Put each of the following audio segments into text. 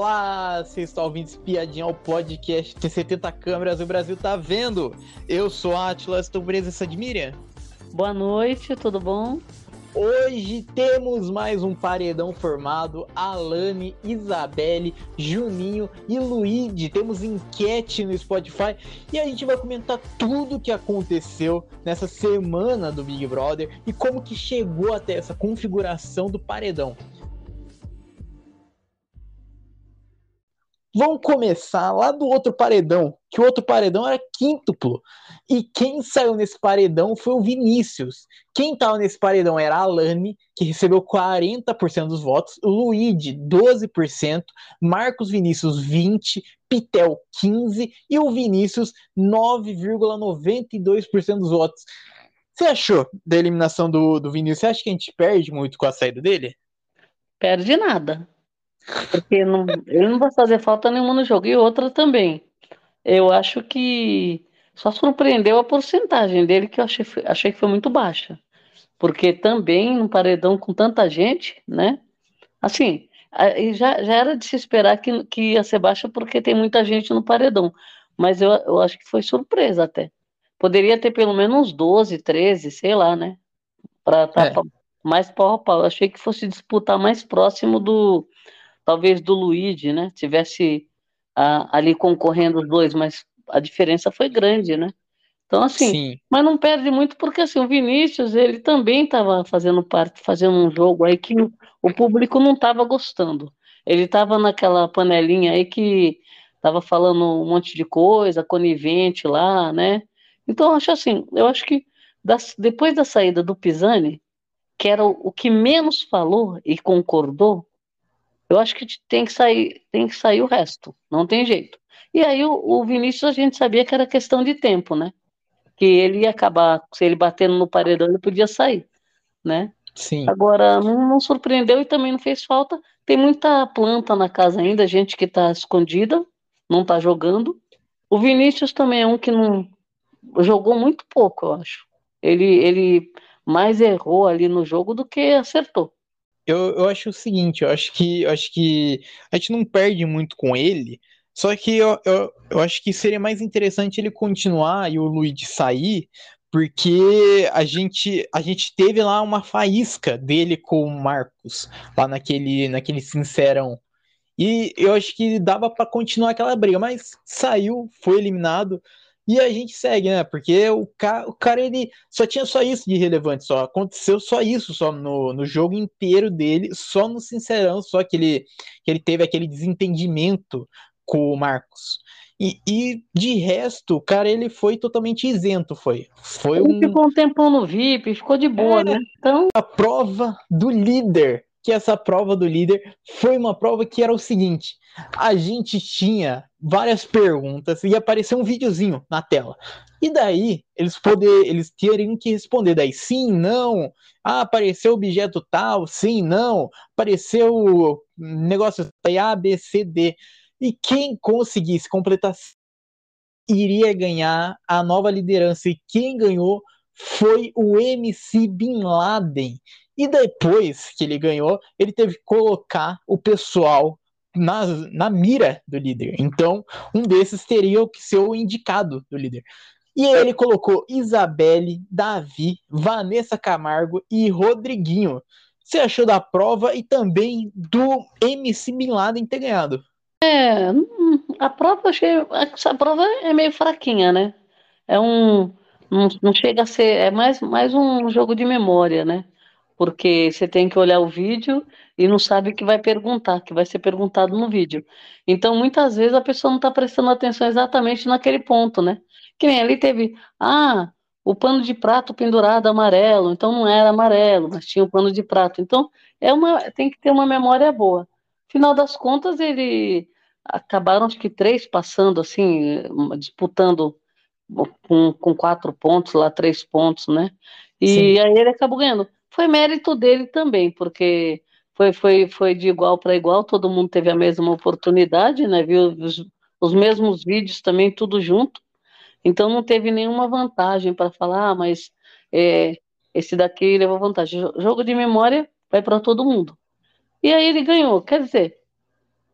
Olá, vocês estão ouvindo Espiadinha ao podcast Tem 70 câmeras, o Brasil tá vendo. Eu sou Atlas, estou presença de Miriam. Boa noite, tudo bom? Hoje temos mais um paredão formado. Alane, Isabelle, Juninho e Luigi. Temos enquete no Spotify e a gente vai comentar tudo o que aconteceu nessa semana do Big Brother e como que chegou até essa configuração do paredão. Vamos começar lá do outro paredão, que o outro paredão era quíntuplo. E quem saiu nesse paredão foi o Vinícius. Quem estava nesse paredão era a Alane, que recebeu 40% dos votos, Luigi, 12%, Marcos Vinícius, 20%, Pitel, 15% e o Vinícius, 9,92% dos votos. Você achou da eliminação do, do Vinícius? Você acha que a gente perde muito com a saída dele? Perde nada. Porque não, ele não vai fazer falta nenhuma no jogo. E outra também. Eu acho que só surpreendeu a porcentagem dele, que eu achei, achei que foi muito baixa. Porque também, num paredão com tanta gente, né? Assim, já, já era de se esperar que, que ia ser baixa porque tem muita gente no paredão. Mas eu, eu acho que foi surpresa até. Poderia ter pelo menos uns 12, 13, sei lá, né? Para tá é. mais pau a pau. Eu achei que fosse disputar mais próximo do, talvez do Luigi, né? Tivesse ah, ali concorrendo os dois, mas a diferença foi grande, né? Então, assim, Sim. mas não perde muito porque assim, o Vinícius, ele também estava fazendo parte, fazendo um jogo aí que o público não estava gostando. Ele estava naquela panelinha aí que estava falando um monte de coisa, conivente lá, né? Então, eu acho assim, eu acho que das, depois da saída do Pisani, que era o, o que menos falou e concordou, eu acho que tem que sair, tem que sair o resto, não tem jeito. E aí o, o Vinícius a gente sabia que era questão de tempo, né? Que ele ia acabar, se ele batendo no paredão, ele podia sair, né? Sim. Agora, não, não, surpreendeu e também não fez falta. Tem muita planta na casa ainda, gente que está escondida, não está jogando. O Vinícius também é um que não jogou muito pouco, eu acho. Ele, ele mais errou ali no jogo do que acertou. Eu, eu acho o seguinte, eu acho que eu acho que a gente não perde muito com ele, só que eu, eu, eu acho que seria mais interessante ele continuar e o Luigi sair, porque a gente a gente teve lá uma faísca dele com o Marcos, lá naquele, naquele sincerão. E eu acho que dava para continuar aquela briga, mas saiu, foi eliminado. E a gente segue, né? Porque o cara, o cara ele só tinha só isso de relevante, só aconteceu só isso só no, no jogo inteiro dele, só no Sincerão, só que ele, que ele teve aquele desentendimento com o Marcos. E, e, de resto, o cara ele foi totalmente isento, foi. Foi ele um... ficou um tempão no VIP, ficou de boa, é, né? Então... A prova do líder, que essa prova do líder foi uma prova que era o seguinte: a gente tinha várias perguntas e apareceu um videozinho na tela. E daí eles poder, eles teriam que responder daí sim, não. Ah, apareceu objeto tal, sim, não. Apareceu negócio A, B, C, D. E quem conseguisse completar iria ganhar a nova liderança. E quem ganhou foi o MC Bin Laden. E depois que ele ganhou, ele teve que colocar o pessoal na, na mira do líder. Então, um desses teria que ser o indicado do líder. E ele colocou Isabelle, Davi, Vanessa Camargo e Rodriguinho. Você achou da prova e também do MC Bin Laden ter ganhado? É, hum, a prova achei. Essa prova é meio fraquinha, né? É um. Não, não chega a ser. É mais, mais um jogo de memória, né? Porque você tem que olhar o vídeo e não sabe o que vai perguntar, que vai ser perguntado no vídeo. Então, muitas vezes a pessoa não está prestando atenção exatamente naquele ponto, né? Que nem ali teve, ah, o pano de prato pendurado amarelo, então não era amarelo, mas tinha o pano de prato. Então, é uma, tem que ter uma memória boa. Final das contas, ele acabaram acho que três passando assim, disputando com, com quatro pontos lá, três pontos, né? E Sim. aí ele acabou ganhando foi mérito dele também, porque foi, foi, foi de igual para igual, todo mundo teve a mesma oportunidade, né? Viu os, os mesmos vídeos também, tudo junto. Então não teve nenhuma vantagem para falar, ah, mas é, esse daqui levou vantagem. Jogo de memória vai para todo mundo. E aí ele ganhou. Quer dizer,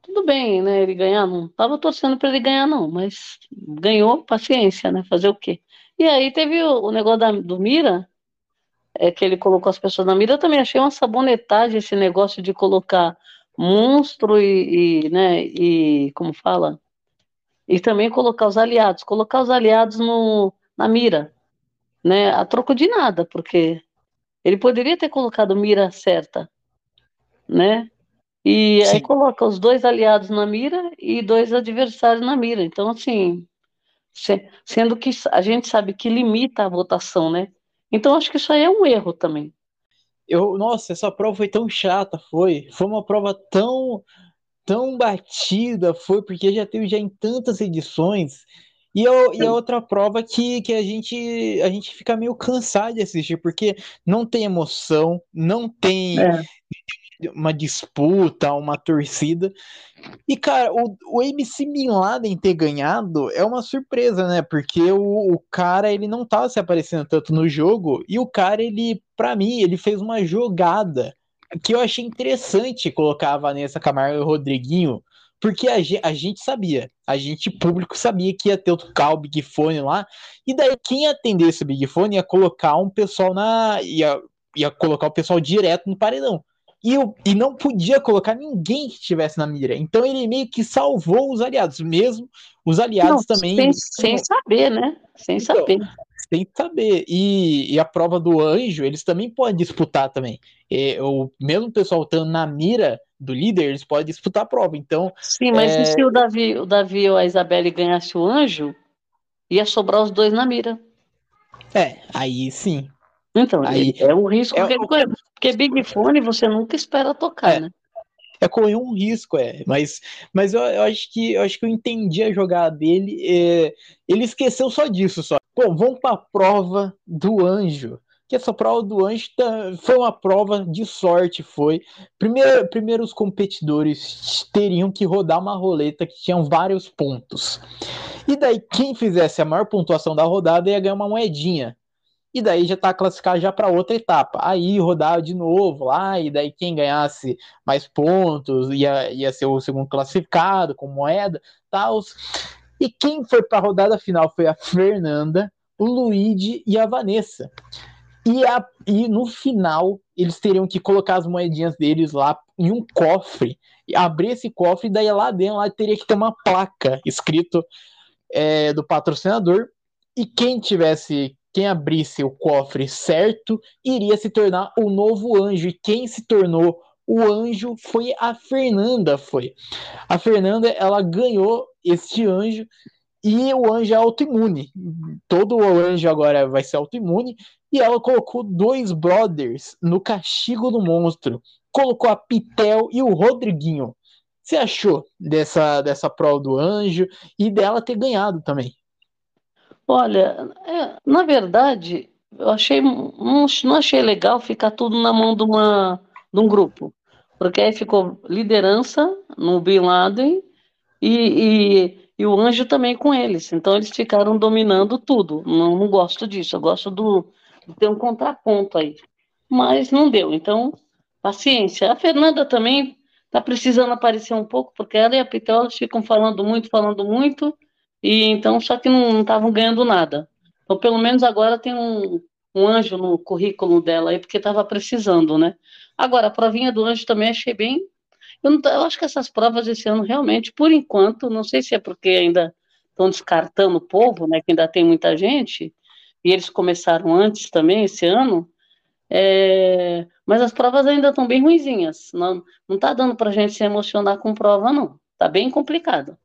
tudo bem, né? Ele ganhar, não tava torcendo para ele ganhar, não, mas ganhou, paciência, né? Fazer o quê? E aí teve o, o negócio da, do Mira, é que ele colocou as pessoas na mira, eu também achei uma sabonetagem esse negócio de colocar monstro e, e, né, e como fala? E também colocar os aliados, colocar os aliados no, na mira, né, a troco de nada, porque ele poderia ter colocado mira certa, né? E Sim. aí coloca os dois aliados na mira e dois adversários na mira. Então, assim, sendo que a gente sabe que limita a votação, né? Então, acho que isso aí é um erro também. Eu, nossa, essa prova foi tão chata, foi. Foi uma prova tão tão batida, foi porque já teve já em tantas edições. E, eu, e a outra prova que, que a gente a gente fica meio cansado de assistir, porque não tem emoção, não tem é uma disputa, uma torcida. E, cara, o, o MC Bin Laden ter ganhado é uma surpresa, né? Porque o, o cara, ele não tava se aparecendo tanto no jogo, e o cara, ele, para mim, ele fez uma jogada que eu achei interessante colocar a Vanessa Camargo e o Rodriguinho, porque a gente, a gente sabia, a gente público sabia que ia ter o Big Fone lá, e daí quem ia atender esse Big Fone ia colocar um pessoal na. ia, ia colocar o pessoal direto no paredão. E, eu, e não podia colocar ninguém que estivesse na mira. Então ele meio que salvou os aliados, mesmo os aliados não, também. Sem, sem, saber, né? Sem então, saber. Sem saber. E, e, a prova do anjo, eles também podem disputar também. E, o mesmo pessoal estando na mira do líder, eles podem disputar a prova. Então. Sim, mas é... e se o Davi, o Davi ou a Isabelle ganhasse o anjo, ia sobrar os dois na mira. É, aí sim. Então, aí, é um risco é, que ele corre. Porque Big Fone você nunca espera tocar, é, né? É correr um risco, é. Mas, mas eu, eu, acho que eu acho que eu entendi a jogada dele. É, ele esqueceu só disso, só. Pô, vamos para a prova do anjo. Que essa prova do anjo tá, foi uma prova de sorte, foi. Primeiro, primeiro os competidores teriam que rodar uma roleta que tinham vários pontos. E daí, quem fizesse a maior pontuação da rodada ia ganhar uma moedinha e daí já está classificado já para outra etapa. Aí rodar de novo lá, e daí quem ganhasse mais pontos ia, ia ser o segundo classificado com moeda, tal. E quem foi para a rodada final foi a Fernanda, o Luigi e a Vanessa. E, a, e no final eles teriam que colocar as moedinhas deles lá em um cofre, abrir esse cofre, e daí lá dentro lá teria que ter uma placa escrito é, do patrocinador. E quem tivesse quem abrisse o cofre certo iria se tornar o novo anjo. E quem se tornou o anjo foi a Fernanda, foi. A Fernanda, ela ganhou este anjo e o anjo é autoimune. Todo o anjo agora vai ser autoimune. E ela colocou dois brothers no castigo do monstro. Colocou a Pitel e o Rodriguinho. Você achou dessa, dessa prova do anjo e dela ter ganhado também? Olha, é, na verdade, eu achei não, não achei legal ficar tudo na mão de, uma, de um grupo, porque aí ficou liderança no Bin Laden e, e, e, o Anjo também com eles. Então eles ficaram dominando tudo. Não, não gosto disso. Eu gosto do, de ter um contraponto aí. Mas não deu. Então, paciência. A Fernanda também está precisando aparecer um pouco, porque ela e a Pitel ficam falando muito, falando muito e então, só que não estavam ganhando nada. Então, pelo menos agora tem um, um anjo no currículo dela aí, porque estava precisando, né? Agora, a provinha do anjo também achei bem. Eu, não, eu acho que essas provas esse ano, realmente, por enquanto, não sei se é porque ainda estão descartando o povo, né? Que ainda tem muita gente, e eles começaram antes também esse ano. É, mas as provas ainda estão bem ruinzinhas. Não, não tá dando para a gente se emocionar com prova, não. Tá bem complicado.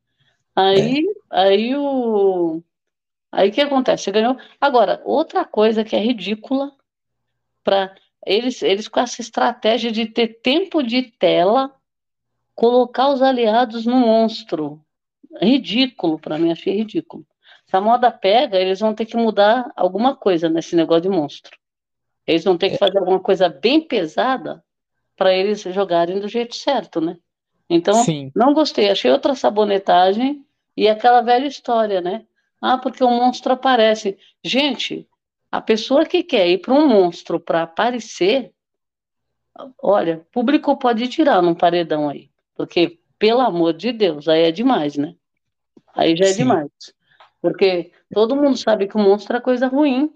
Aí, é. aí o. Aí o que acontece? Você ganhou. Agora, outra coisa que é ridícula para eles, eles com essa estratégia de ter tempo de tela, colocar os aliados no monstro. Ridículo, para mim, achei ridículo. Se a moda pega, eles vão ter que mudar alguma coisa nesse negócio de monstro. Eles vão ter que é. fazer alguma coisa bem pesada para eles jogarem do jeito certo, né? Então, Sim. não gostei, achei outra sabonetagem e aquela velha história, né? Ah, porque o monstro aparece. Gente, a pessoa que quer ir para um monstro para aparecer, olha, público pode tirar num paredão aí, porque pelo amor de Deus, aí é demais, né? Aí já é Sim. demais. Porque todo mundo sabe que o monstro é coisa ruim.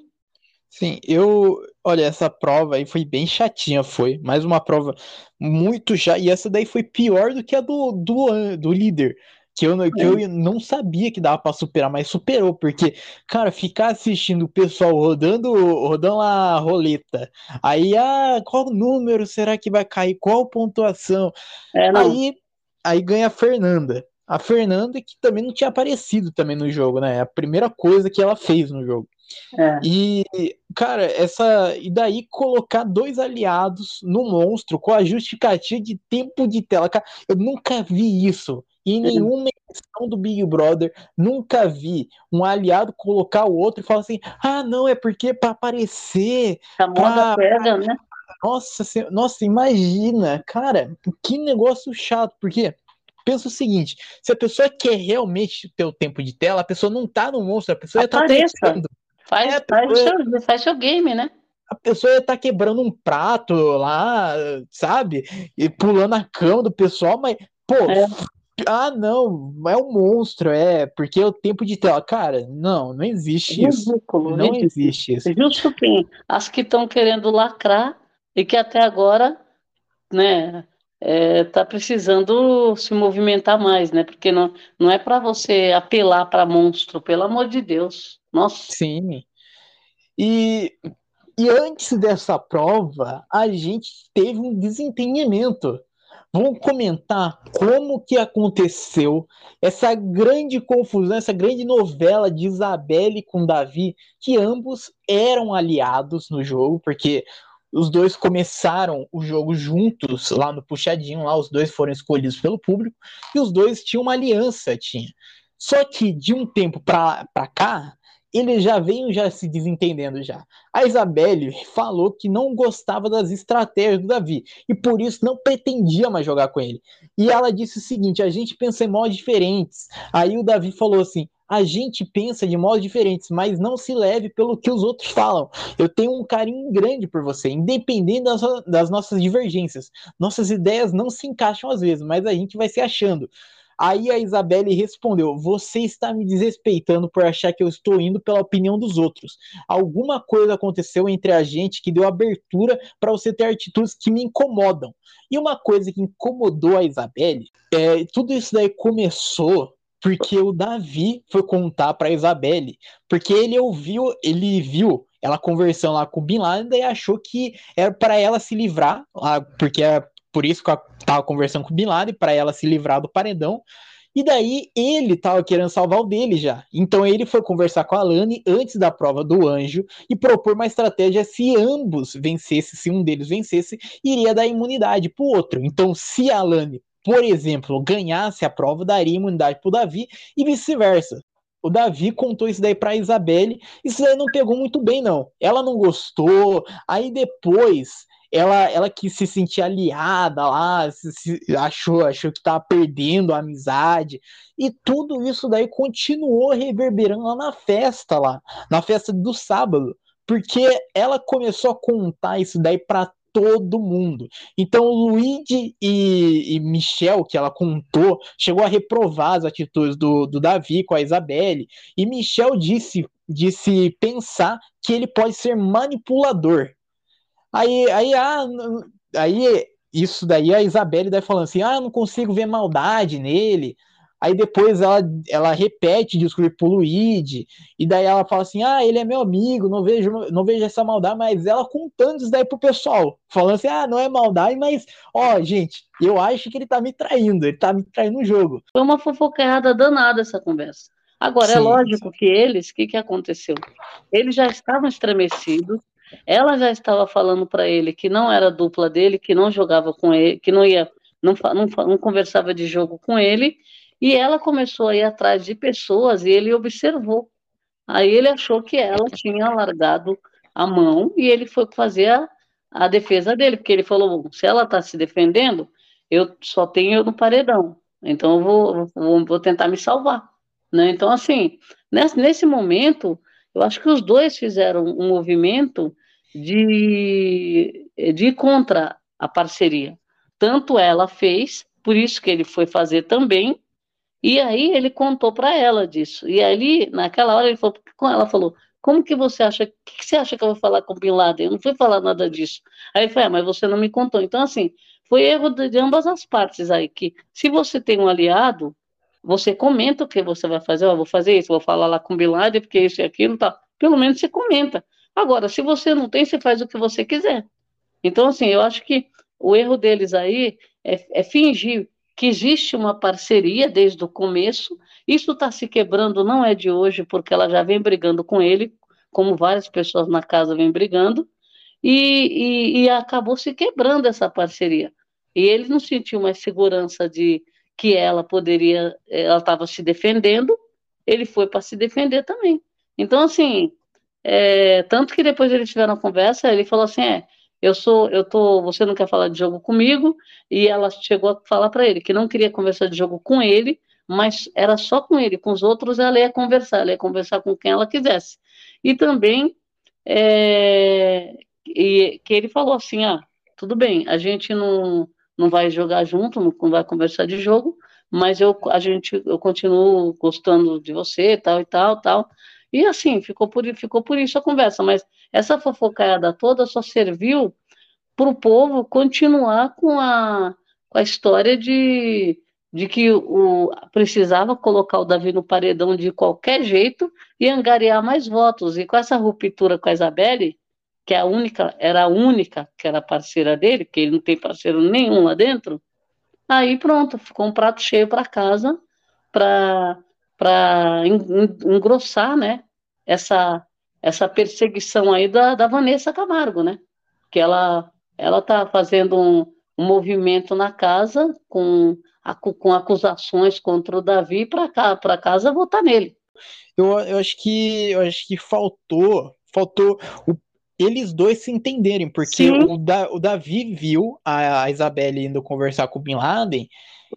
Sim, eu. Olha, essa prova aí foi bem chatinha, foi. Mais uma prova muito já. E essa daí foi pior do que a do, do, do líder. Que eu, que eu é. não sabia que dava pra superar, mas superou, porque, cara, ficar assistindo o pessoal rodando, rodando a roleta. Aí, ah, qual número será que vai cair? Qual pontuação? É, aí, aí ganha a Fernanda. A Fernanda, que também não tinha aparecido também no jogo, né? É a primeira coisa que ela fez no jogo. É. E, cara, essa. E daí colocar dois aliados no monstro com a justificativa de tempo de tela. Cara, eu nunca vi isso. Em nenhuma edição do Big Brother, nunca vi um aliado colocar o outro e falar assim: ah, não, é porque para aparecer. A moda pra... pega, né? Nossa, nossa, imagina, cara, que negócio chato, porque pensa o seguinte: se a pessoa quer realmente ter o tempo de tela, a pessoa não tá no monstro, a pessoa tá Apareça. tá tentando. Faz, é, faz, pessoa... faz seu game, né? A pessoa ia estar tá quebrando um prato lá, sabe? E pulando a cama do pessoal, mas, pô, é. ah, não, é um monstro, é, porque é o tempo de tela. Cara, não, não existe ridículo, isso. Não ridículo. existe isso. Justo que as que estão querendo lacrar e que até agora, né, é, tá precisando se movimentar mais, né? Porque não, não é para você apelar para monstro, pelo amor de Deus. Nossa. Sim. E, e antes dessa prova, a gente teve um desentendimento. Vamos comentar como que aconteceu essa grande confusão, essa grande novela de Isabelle com Davi, que ambos eram aliados no jogo, porque os dois começaram o jogo juntos lá no puxadinho, lá os dois foram escolhidos pelo público e os dois tinham uma aliança, tinha. Só que de um tempo para cá, eles já vêm já se desentendendo já. A Isabelle falou que não gostava das estratégias do Davi e por isso não pretendia mais jogar com ele. E ela disse o seguinte: a gente pensa em modos diferentes. Aí o Davi falou assim: a gente pensa de modos diferentes, mas não se leve pelo que os outros falam. Eu tenho um carinho grande por você, independente das, das nossas divergências. Nossas ideias não se encaixam às vezes, mas a gente vai se achando. Aí a Isabelle respondeu: Você está me desrespeitando por achar que eu estou indo pela opinião dos outros. Alguma coisa aconteceu entre a gente que deu abertura para você ter atitudes que me incomodam. E uma coisa que incomodou a Isabelle, é, tudo isso daí começou porque o Davi foi contar para Isabelle, porque ele ouviu, ele viu ela conversando lá com o Bin Laden e achou que era para ela se livrar, porque por isso que ela tava conversando com o Bin Laden, para ela se livrar do paredão. E daí ele tava querendo salvar o dele já. Então ele foi conversar com a Lani antes da prova do anjo e propor uma estratégia se ambos vencessem, se um deles vencesse, iria dar imunidade pro outro. Então se a Lani, por exemplo, ganhasse a prova, daria imunidade pro Davi e vice-versa. O Davi contou isso daí pra Isabelle. Isso daí não pegou muito bem, não. Ela não gostou. Aí depois ela, ela que se sentia aliada lá, se, se, achou, achou que estava perdendo a amizade, e tudo isso daí continuou reverberando lá na festa, lá, na festa do sábado, porque ela começou a contar isso daí para todo mundo. Então, Luigi e, e, Michel, que ela contou, chegou a reprovar as atitudes do, do Davi com a Isabelle, e Michel disse, disse pensar que ele pode ser manipulador. Aí, aí, ah, aí isso daí a Isabelle daí falando assim, ah, não consigo ver maldade nele. Aí depois ela, ela repete descobrir pro Luigi, e daí ela fala assim: ah, ele é meu amigo, não vejo, não vejo essa maldade, mas ela contando isso daí pro pessoal, falando assim: ah, não é maldade, mas, ó, gente, eu acho que ele tá me traindo, ele tá me traindo no jogo. Foi uma fofoqueada danada essa conversa. Agora, é sim, é lógico que eles, o que, que aconteceu? Eles já estavam estremecidos, ela já estava falando para ele que não era dupla dele, que não jogava com ele, que não ia, não, não, não conversava de jogo com ele, e ela começou a ir atrás de pessoas e ele observou. Aí ele achou que ela tinha largado a mão e ele foi fazer a, a defesa dele, porque ele falou: se ela está se defendendo, eu só tenho eu no paredão, então eu vou, vou, vou tentar me salvar. Né? Então, assim, nesse, nesse momento, eu acho que os dois fizeram um movimento de, de ir contra a parceria. Tanto ela fez, por isso que ele foi fazer também. E aí ele contou para ela disso. E ali, naquela hora, ele falou, ela falou, como que você acha, o que, que, você acha que eu vou falar com o Bin Laden? Eu não fui falar nada disso. Aí ele falou, ah, mas você não me contou. Então, assim, foi erro de, ambas as partes aí, que se você tem um aliado, você comenta o que você vai fazer, oh, vou fazer isso, vou falar lá com o Bin Laden, porque isso e aquilo, tá. Pelo menos você comenta. Agora, se você não tem, você faz o que você quiser. Então, assim, eu acho que o erro deles aí é, é fingir que existe uma parceria desde o começo. Isso está se quebrando, não é de hoje, porque ela já vem brigando com ele, como várias pessoas na casa vêm brigando, e, e, e acabou se quebrando essa parceria. E ele não sentiu mais segurança de que ela poderia, ela estava se defendendo, ele foi para se defender também. Então, assim, é, tanto que depois eles tiveram uma conversa, ele falou assim: é, eu sou, eu tô, você não quer falar de jogo comigo, e ela chegou a falar para ele que não queria conversar de jogo com ele, mas era só com ele, com os outros ela ia conversar, ela ia conversar com quem ela quisesse. E também é, e, que ele falou assim, ah, tudo bem, a gente não, não vai jogar junto, não vai conversar de jogo, mas eu, a gente, eu continuo gostando de você, tal e tal, tal. E assim, ficou por, ficou por isso a conversa, mas essa fofocaiada toda só serviu para o povo continuar com a, com a história de, de que o, precisava colocar o Davi no paredão de qualquer jeito e angariar mais votos. E com essa ruptura com a Isabelle, que é a única, era a única que era parceira dele, que ele não tem parceiro nenhum lá dentro, aí pronto, ficou um prato cheio para casa para engrossar né, essa, essa perseguição aí da, da Vanessa Camargo, né? Que ela ela está fazendo um, um, movimento na casa com, com acusações contra o Davi para cá para casa votar nele. Eu, eu acho que eu acho que faltou faltou o eles dois se entenderem, porque o, da, o, Davi viu a, a Isabelle indo conversar com o Bin Laden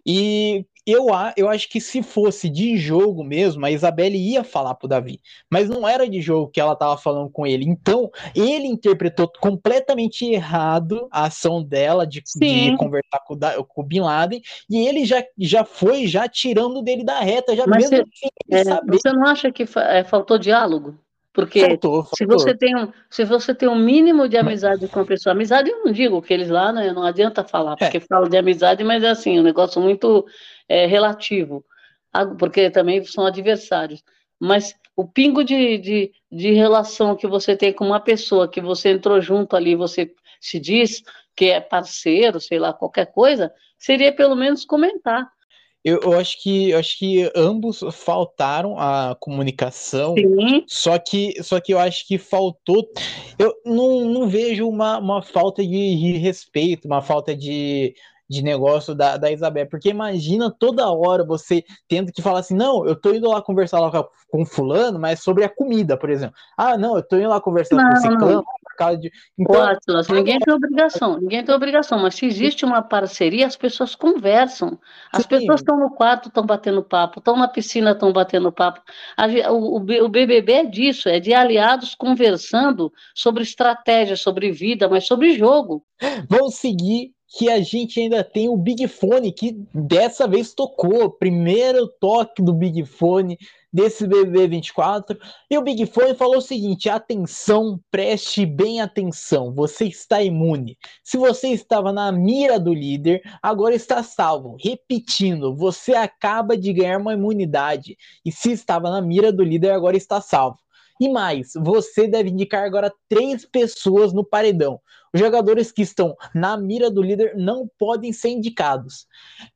e eu, eu acho que se fosse de jogo mesmo, a Isabelle ia falar pro Davi. Mas não era de jogo que ela tava falando com ele. Então, ele interpretou completamente errado a ação dela de, de conversar com, com, o Bin Laden. E ele já, já foi já tirando dele da reta, já Mas mesmo você, é, você não acha que é, faltou diálogo? Porque faltou, faltou. se você tem um, se você tem um mínimo de amizade com a pessoa, amizade eu não digo que eles lá, né, não adianta falar, é. porque é. fala de amizade, mas é assim, um negócio muito é, relativo, porque também são adversários. Mas o pingo de, de, de relação que você tem com uma pessoa que você entrou junto ali, você se diz que é parceiro, sei lá, qualquer coisa, seria pelo menos comentar. Eu, eu, acho que eu acho que ambos faltaram a comunicação. Sim. Só que só que eu acho que faltou. Eu não, não vejo uma, uma falta de, de respeito, uma falta de, de negócio da, da Isabel. Porque imagina toda hora você tendo que falar assim: não, eu tô indo lá conversar lá com, com fulano, mas sobre a comida, por exemplo. Ah, não, eu tô indo lá conversar não, com o ciclano, causa de. Então, Atlas, ninguém tem obrigação, ninguém tem obrigação, mas se existe uma parceria, as pessoas conversam. As Sim. pessoas estão no quarto, estão batendo papo, estão na piscina, estão batendo papo. A, o, o BBB é disso, é de aliados conversando sobre estratégia, sobre vida, mas sobre jogo. Vamos seguir que a gente ainda tem o Big Fone, que dessa vez tocou. Primeiro toque do Big Fone desse BB24. E o Big Fone falou o seguinte: atenção, preste bem atenção, você está imune. Se você estava na mira do líder, agora está salvo. Repetindo, você acaba de ganhar uma imunidade. E se estava na mira do líder, agora está salvo. E mais, você deve indicar agora três pessoas no paredão. Os jogadores que estão na mira do líder não podem ser indicados.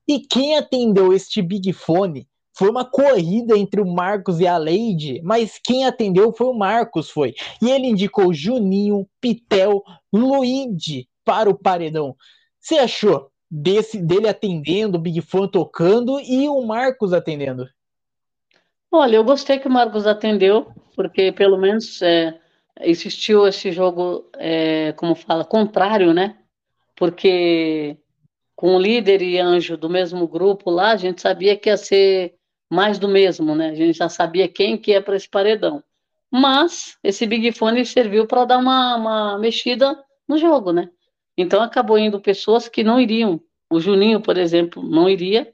E quem atendeu este Big Fone foi uma corrida entre o Marcos e a Leide, mas quem atendeu foi o Marcos, foi. E ele indicou Juninho, Pitel, Luigi para o paredão. Você achou desse dele atendendo, o Big Fone tocando e o Marcos atendendo? Olha, eu gostei que o Marcos atendeu, porque pelo menos é, existiu esse jogo, é, como fala, contrário, né? Porque com o líder e anjo do mesmo grupo lá, a gente sabia que ia ser mais do mesmo, né? A gente já sabia quem que ia para esse paredão. Mas esse Big Fone serviu para dar uma, uma mexida no jogo, né? Então acabou indo pessoas que não iriam o Juninho, por exemplo, não iria.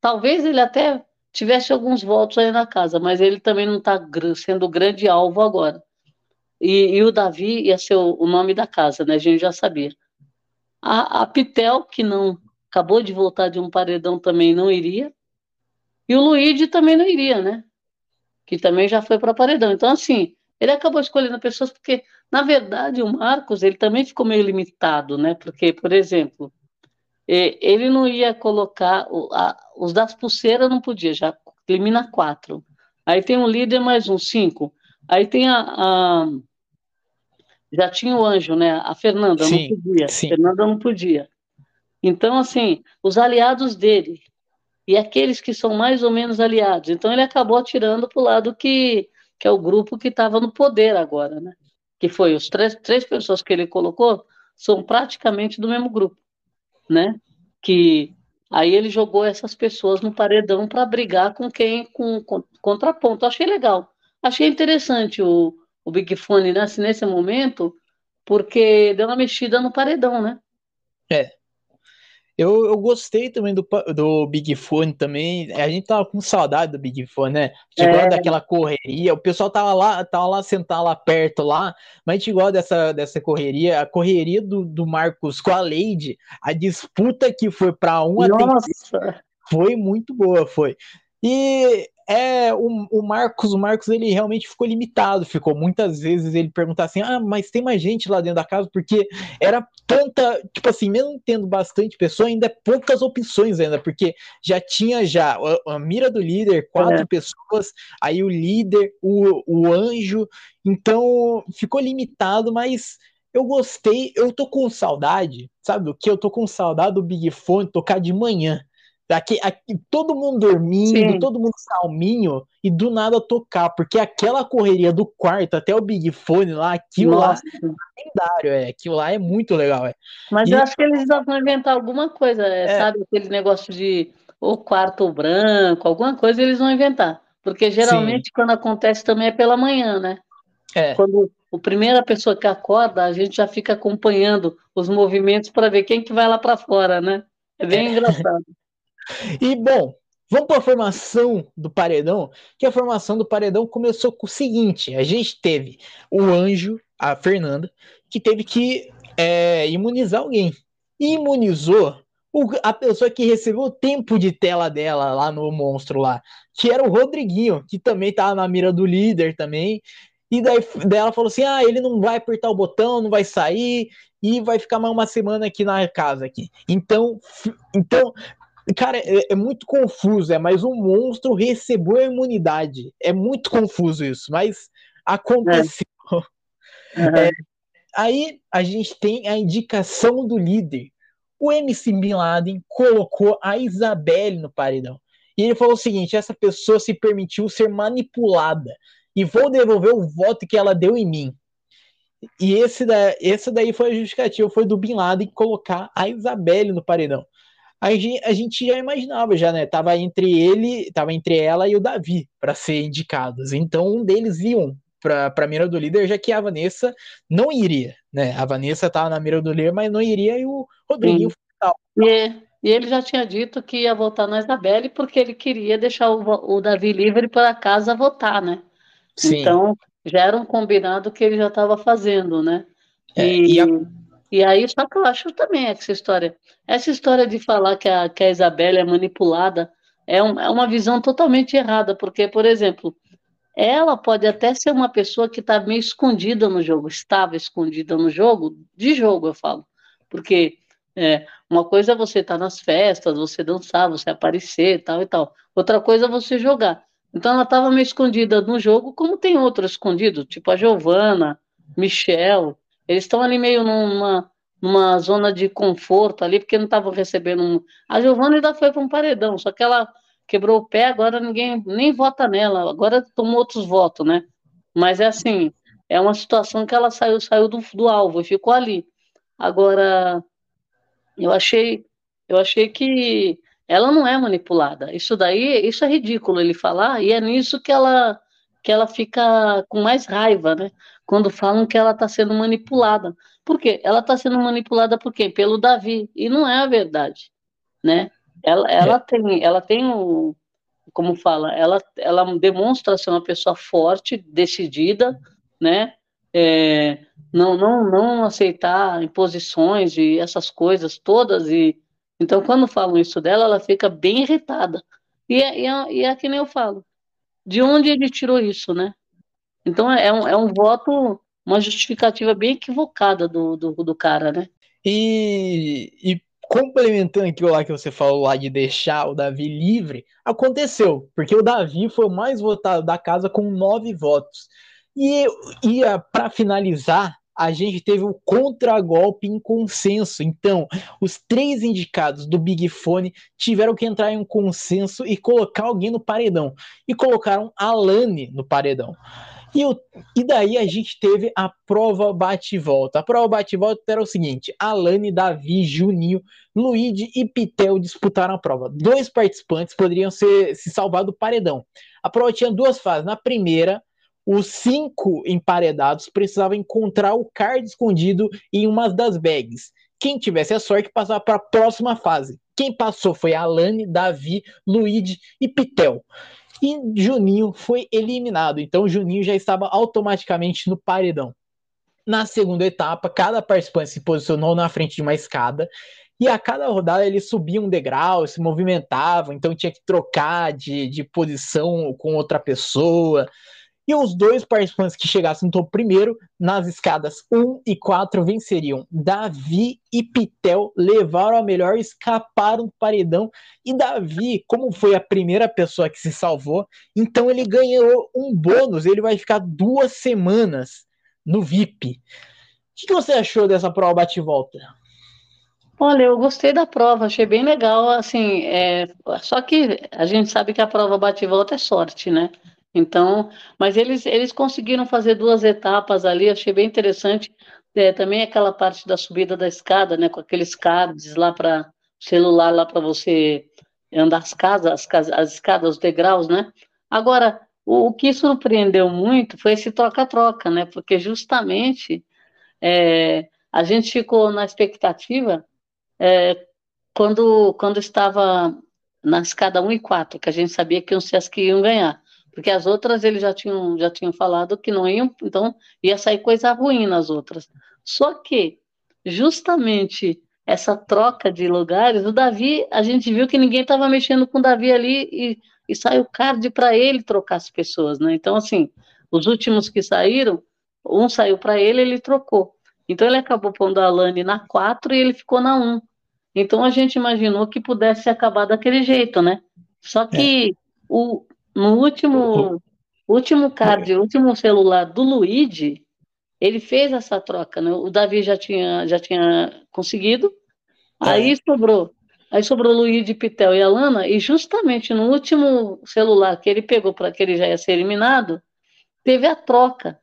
Talvez ele até tivesse alguns votos aí na casa, mas ele também não está sendo grande alvo agora. E, e, o Davi ia ser o, o, nome da casa, né? A gente já sabia. A, a Pitel, que não acabou de voltar de um paredão, também não iria. E o Luigi também não iria, né? Que também já foi para paredão. Então, assim, ele acabou escolhendo pessoas porque, na verdade, o Marcos, ele também ficou meio limitado, né? Porque, por exemplo, ele não ia colocar os das pulseiras não podia, já elimina quatro. Aí tem um líder mais um, cinco. Aí tem a, a já tinha o anjo, né? A Fernanda sim, não podia. Sim. Fernanda não podia. Então, assim, os aliados dele e aqueles que são mais ou menos aliados. Então, ele acabou atirando para o lado que, que é o grupo que estava no poder agora, né? Que foi os três, três pessoas que ele colocou são praticamente do mesmo grupo né? Que aí ele jogou essas pessoas no paredão para brigar com quem com, com contraponto. Achei legal, achei interessante o, o Big Fone nesse, nesse momento, porque deu uma mexida no paredão, né? É, eu, eu gostei também do, do Big Fone também. A gente tava com saudade do Big Fone, né? A gente é. gosta daquela correria. O pessoal tava lá, tava lá sentado lá perto lá, mas a gente gosta dessa, dessa correria. A correria do, do Marcos com a Lady, a disputa que foi para um Nossa. foi muito boa, foi. E é o, o Marcos, o Marcos ele realmente ficou limitado, ficou muitas vezes ele perguntar assim: "Ah, mas tem mais gente lá dentro da casa porque era tanta, tipo assim, mesmo tendo bastante pessoa, ainda é poucas opções ainda, porque já tinha já a, a mira do líder, quatro é. pessoas, aí o líder, o, o anjo, então ficou limitado, mas eu gostei, eu tô com saudade, sabe o que? Eu tô com saudade do Big Fone tocar de manhã. Aqui, aqui, todo mundo dormindo, Sim. todo mundo calminho, e do nada tocar, porque aquela correria do quarto até o Big Fone lá, aquilo Nossa. lá é lendário, é, aquilo lá é muito legal, é. Mas e... eu acho que eles vão inventar alguma coisa, é, é. sabe, aquele negócio de o quarto branco, alguma coisa eles vão inventar, porque geralmente Sim. quando acontece também é pela manhã, né? É. Quando a primeira pessoa que acorda, a gente já fica acompanhando os movimentos para ver quem que vai lá para fora, né? É bem é. engraçado. E bom, vamos para a formação do paredão, que a formação do paredão começou com o seguinte: a gente teve o anjo, a Fernanda, que teve que é, imunizar alguém. E imunizou o, a pessoa que recebeu o tempo de tela dela lá no monstro lá, que era o Rodriguinho, que também estava na mira do líder também. E daí, daí ela falou assim: ah, ele não vai apertar o botão, não vai sair, e vai ficar mais uma semana aqui na casa aqui. Então, então Cara, é, é, muito confuso, é, mas o monstro recebeu a imunidade. É muito confuso isso, mas aconteceu. É. Uhum. É, aí a gente tem a indicação do líder. O MC Bin Laden colocou a Isabelle no paredão. E ele falou o seguinte: essa pessoa se permitiu ser manipulada e vou devolver o voto que ela deu em mim. E esse, da, esse daí foi a justificativa, foi do Bin Laden colocar a Isabelle no paredão a gente, a gente já imaginava já, né? Tava entre ele, tava entre ela e o Davi para ser indicados. Então um deles iam para a mira do líder, já que a Vanessa não iria, né? A Vanessa tava na mira do líder, mas não iria e o Rodriguinho tal. E, e ele já tinha dito que ia votar na Isabelle porque ele queria deixar o, o Davi livre para casa votar, né? Sim. Então já era um combinado que ele já estava fazendo, né? É, e, e a e aí, só que eu acho também essa história. Essa história de falar que a, que a Isabela é manipulada é, um, é uma visão totalmente errada, porque, por exemplo, ela pode até ser uma pessoa que está meio escondida no jogo, estava escondida no jogo, de jogo eu falo. Porque é, uma coisa é você estar tá nas festas, você dançar, você aparecer, tal e tal. Outra coisa é você jogar. Então ela estava meio escondida no jogo, como tem outros escondidos, tipo a Giovana, Michel, eles estão ali meio numa, numa zona de conforto ali, porque não estavam recebendo. Um... A Giovana ainda foi para um paredão, só que ela quebrou o pé, agora ninguém nem vota nela, agora tomou outros votos, né? Mas é assim, é uma situação que ela saiu, saiu do, do alvo e ficou ali. Agora, eu achei, eu achei que ela não é manipulada. Isso daí, isso é ridículo ele falar, e é nisso que ela que ela fica com mais raiva, né? Quando falam que ela está sendo manipulada. Por quê? Ela está sendo manipulada por quê? Pelo Davi. E não é a verdade. né? Ela, ela é. tem, ela tem o, como fala, ela, ela demonstra ser uma pessoa forte, decidida, né? É, não, não, não aceitar imposições e essas coisas todas e então quando falam isso dela, ela fica bem irritada. E é, e é, e é que nem eu falo. De onde ele tirou isso, né? Então é um, é um voto, uma justificativa bem equivocada do, do, do cara, né? E, e complementando aquilo lá que você falou lá de deixar o Davi livre, aconteceu, porque o Davi foi o mais votado da casa com nove votos. E, e para finalizar, a gente teve um contragolpe em consenso. Então, os três indicados do Big Fone tiveram que entrar em um consenso e colocar alguém no paredão. E colocaram Alane no paredão. E, o, e daí a gente teve a prova bate-volta. A prova bate-volta era o seguinte: Alane, Davi, Juninho, Luigi e Pitel disputaram a prova. Dois participantes poderiam ser, se salvar do paredão. A prova tinha duas fases. Na primeira, os cinco emparedados precisavam encontrar o card escondido em uma das bags. Quem tivesse a sorte passava para a próxima fase. Quem passou foi Alane, Davi, Luigi e Pitel e Juninho foi eliminado. Então Juninho já estava automaticamente no paredão. Na segunda etapa, cada participante se posicionou na frente de uma escada e a cada rodada ele subia um degrau, se movimentava, então tinha que trocar de, de posição com outra pessoa. E os dois participantes que chegassem no topo primeiro, nas escadas 1 e 4, venceriam. Davi e Pitel levaram a melhor, escaparam do paredão. E Davi, como foi a primeira pessoa que se salvou, então ele ganhou um bônus. Ele vai ficar duas semanas no VIP. O que você achou dessa prova bate-volta? Olha, eu gostei da prova, achei bem legal, assim, é, só que a gente sabe que a prova bate-volta é sorte, né? Então, mas eles, eles conseguiram fazer duas etapas ali, achei bem interessante. É, também aquela parte da subida da escada, né, com aqueles cards lá para celular lá para você andar as casas, as, casas, as escadas, os degraus, né? Agora, o, o que surpreendeu muito foi esse troca-troca, né? Porque justamente é, a gente ficou na expectativa é, quando, quando estava na escada 1 e 4, que a gente sabia que os que iam ganhar porque as outras eles já tinham, já tinham falado que não iam, então ia sair coisa ruim nas outras. Só que, justamente essa troca de lugares, o Davi, a gente viu que ninguém estava mexendo com o Davi ali e, e saiu card para ele trocar as pessoas, né? Então, assim, os últimos que saíram, um saiu para ele, ele trocou. Então, ele acabou pondo a Alane na 4 e ele ficou na 1. Então, a gente imaginou que pudesse acabar daquele jeito, né? Só que é. o, no último, último card, último celular do Luigi, ele fez essa troca, né? O Davi já tinha, já tinha conseguido, é. aí sobrou. Aí sobrou Luigi, Pitel e Alana, e justamente no último celular que ele pegou para que ele já ia ser eliminado, teve a troca.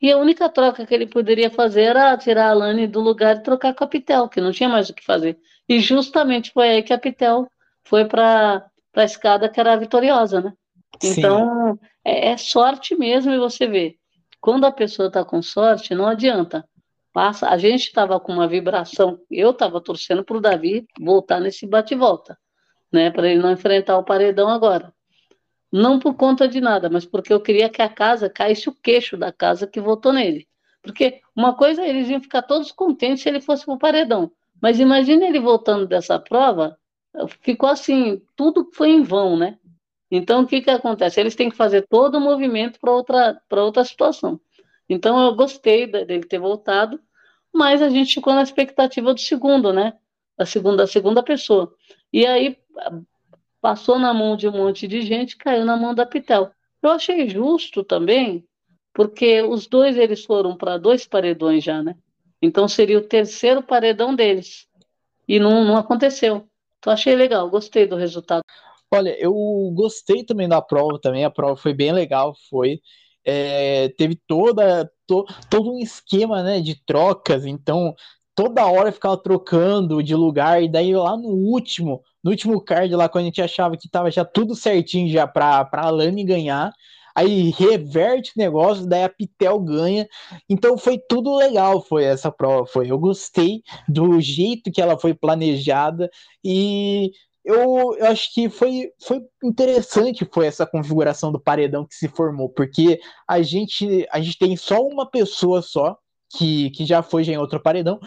E a única troca que ele poderia fazer era tirar a Alane do lugar e trocar com a Pitel, que não tinha mais o que fazer. E justamente foi aí que a Pitel foi para a escada que era a vitoriosa, né? Então, é, é, sorte mesmo, e você vê. Quando a pessoa está com sorte, não adianta. Passa, a gente estava com uma vibração, eu estava torcendo para o Davi voltar nesse bate-volta, né? Para ele não enfrentar o paredão agora. Não por conta de nada, mas porque eu queria que a casa caísse o queixo da casa que votou nele. Porque uma coisa, eles iam ficar todos contentes se ele fosse para o paredão. Mas imagine ele voltando dessa prova, ficou assim, tudo foi em vão, né? Então, o que, que acontece? Eles têm que fazer todo o movimento para outra, outra situação. Então, eu gostei dele ter voltado, mas a gente ficou na expectativa do segundo, né? Da segunda, da segunda pessoa. E aí, passou na mão de um monte de gente, caiu na mão da Pitel. Eu achei justo também, porque os dois eles foram para dois paredões já, né? Então seria o terceiro paredão deles. E não, não aconteceu. Então achei legal, gostei do resultado. Olha, eu gostei também da prova também, a prova foi bem legal, foi. É, teve toda to, todo um esquema né, de trocas, então toda hora ficava trocando de lugar, e daí lá no último, no último card lá, quando a gente achava que tava já tudo certinho já pra, pra Alane ganhar, aí reverte o negócio, daí a Pitel ganha. Então foi tudo legal, foi essa prova, foi. Eu gostei do jeito que ela foi planejada e eu, eu acho que foi, foi interessante foi essa configuração do paredão que se formou, porque a gente, a gente tem só uma pessoa só que, que já foi já em outro paredão,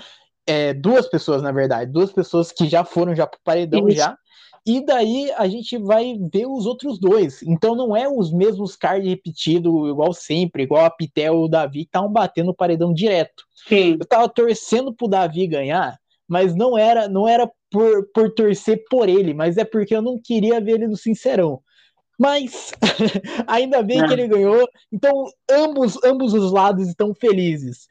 é, duas pessoas, na verdade, duas pessoas que já foram já pro paredão Isso. já, e daí a gente vai ver os outros dois. Então não é os mesmos cards repetidos igual sempre, igual a Pitel e o Davi que estavam batendo o paredão direto. Sim. Eu tava torcendo pro Davi ganhar, mas não era, não era por, por torcer por ele, mas é porque eu não queria ver ele no Sincerão. Mas ainda bem é. que ele ganhou, então ambos, ambos os lados estão felizes.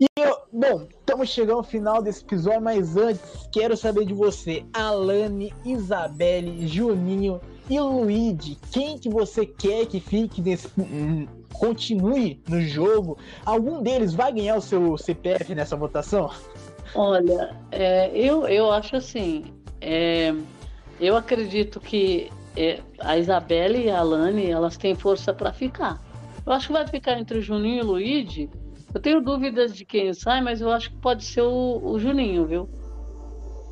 E, bom, estamos chegando ao final desse episódio, mas antes quero saber de você, Alane, Isabelle, Juninho e Luigi. Quem que você quer que fique nesse. Hum, continue no jogo? Algum deles vai ganhar o seu CPF nessa votação? Olha, é, eu, eu acho assim. É, eu acredito que é, a Isabelle e a Alane elas têm força para ficar. Eu acho que vai ficar entre o Juninho e o Luigi eu tenho dúvidas de quem sai, mas eu acho que pode ser o, o Juninho, viu?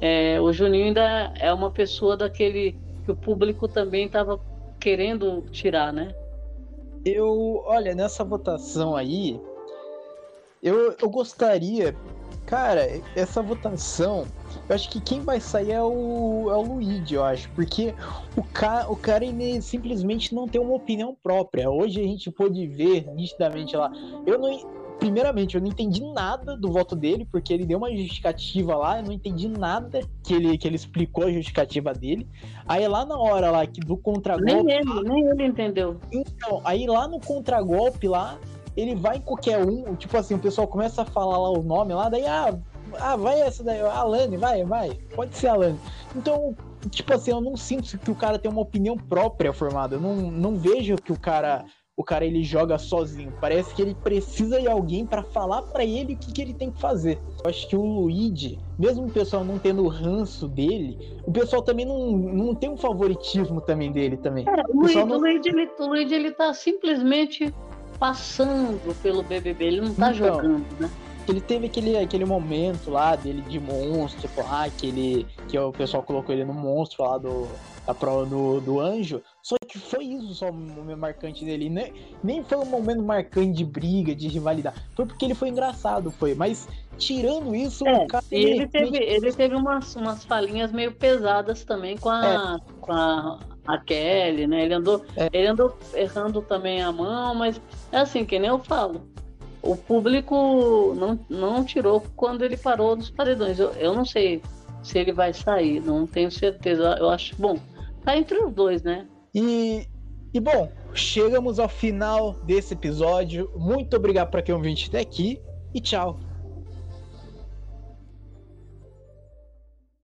É, o Juninho ainda é uma pessoa daquele que o público também estava querendo tirar, né? Eu, olha, nessa votação aí, eu, eu gostaria, cara, essa votação, eu acho que quem vai sair é o, é o Luigi, eu acho, porque o, ca, o cara ele simplesmente não tem uma opinião própria. Hoje a gente pôde ver nitidamente lá. Eu não, primeiramente, eu não entendi nada do voto dele, porque ele deu uma justificativa lá, eu não entendi nada que ele, que ele explicou a justificativa dele. Aí lá na hora lá que do contragolpe. Nem ele, nem ele entendeu. Então, aí lá no contragolpe lá, ele vai em qualquer um, tipo assim, o pessoal começa a falar lá o nome lá, daí, ah, ah vai essa daí, Alane, vai, vai, pode ser Alane. Então, tipo assim, eu não sinto que o cara tem uma opinião própria formada, eu não, não vejo que o cara o cara ele joga sozinho. Parece que ele precisa de alguém para falar para ele o que, que ele tem que fazer. Eu acho que o Luigi, mesmo o pessoal não tendo o ranço dele, o pessoal também não, não tem um favoritismo também dele também. É, o, Luigi, não... o, Luigi, ele, o Luigi ele tá simplesmente passando pelo BBB, ele não tá então, jogando, né? Ele teve aquele, aquele momento lá dele de monstro, lá, que, ele, que o pessoal colocou ele no monstro lá do, da prova do, do anjo. Só que foi isso só o momento marcante dele. Nem, nem foi um momento marcante de briga, de rivalidade. Foi porque ele foi engraçado, foi. Mas tirando isso, é, o cara. E ele, teve, ele teve umas, umas falinhas meio pesadas também com a, é. com a, a Kelly, né? Ele andou, é. ele andou errando também a mão, mas é assim, que nem eu falo o público não, não tirou quando ele parou dos paredões. Eu, eu não sei se ele vai sair, não tenho certeza. Eu acho, bom, tá entre os dois, né? E, e bom, chegamos ao final desse episódio. Muito obrigado para quem ouviu até aqui e tchau.